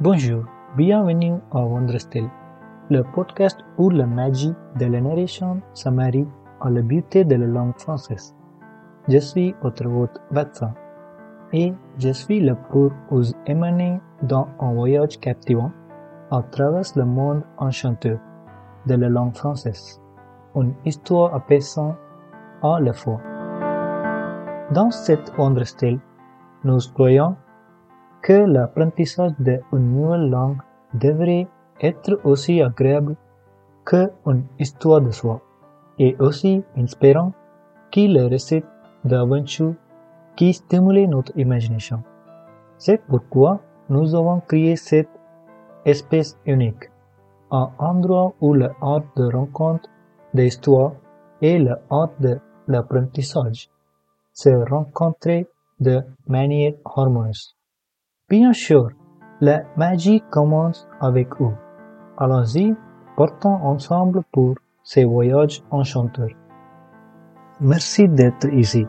Bonjour, bienvenue à Wonderstil, le podcast où la magie de la narration se marie à la beauté de la langue française. Je suis votre hôte et je suis là pour vous émaner dans un voyage captivant à travers le monde enchanteur de la langue française, une histoire apaisante à la fois. Dans cette Wonderstil, nous croyons que l'apprentissage d'une nouvelle langue devrait être aussi agréable que une histoire de soi et aussi inspirant que le récit d'aventures qui stimule notre imagination. C'est pourquoi nous avons créé cette espèce unique, un endroit où l'art de rencontre des histoires et l'art de l'apprentissage se rencontrent de manière harmonieuse. Bien sûr, la magie commence avec vous. Allons-y, partons ensemble pour ces voyages enchanteurs. Merci d'être ici.